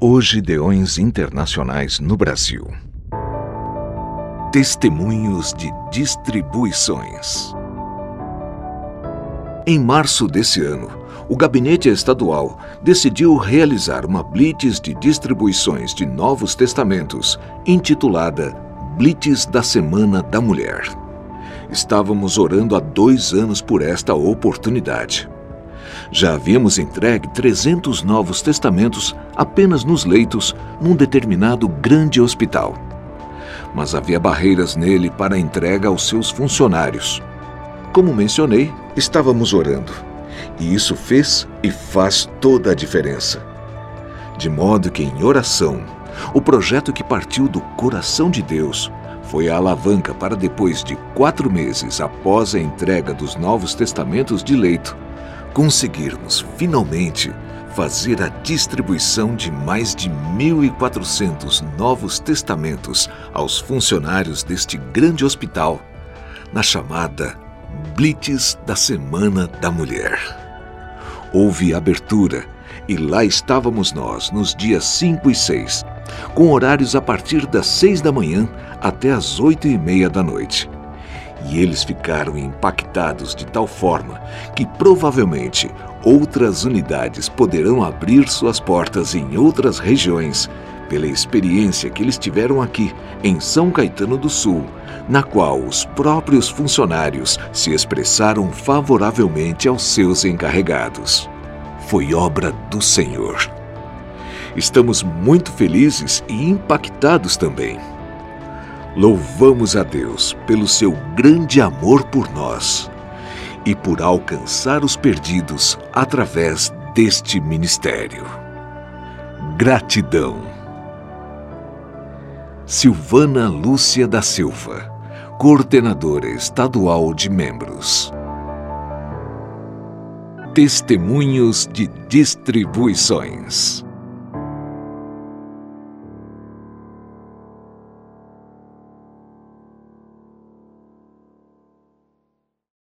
Hoje Deões Internacionais no Brasil. Testemunhos de distribuições. Em março desse ano, o Gabinete Estadual decidiu realizar uma blitz de distribuições de Novos Testamentos, intitulada Blitz da Semana da Mulher. Estávamos orando há dois anos por esta oportunidade. Já havíamos entregue 300 Novos Testamentos apenas nos leitos num determinado grande hospital. Mas havia barreiras nele para a entrega aos seus funcionários. Como mencionei, estávamos orando. E isso fez e faz toda a diferença. De modo que, em oração, o projeto que partiu do coração de Deus foi a alavanca para depois de quatro meses após a entrega dos Novos Testamentos de leito, conseguirmos finalmente fazer a distribuição de mais de 1.400 Novos Testamentos aos funcionários deste grande hospital, na chamada Blitz da Semana da Mulher. Houve abertura e lá estávamos nós nos dias 5 e 6, com horários a partir das 6 da manhã até as oito e meia da noite. E eles ficaram impactados de tal forma que provavelmente outras unidades poderão abrir suas portas em outras regiões, pela experiência que eles tiveram aqui em São Caetano do Sul, na qual os próprios funcionários se expressaram favoravelmente aos seus encarregados. Foi obra do Senhor. Estamos muito felizes e impactados também. Louvamos a Deus pelo seu grande amor por nós e por alcançar os perdidos através deste ministério. Gratidão. Silvana Lúcia da Silva, coordenadora estadual de membros. Testemunhos de distribuições.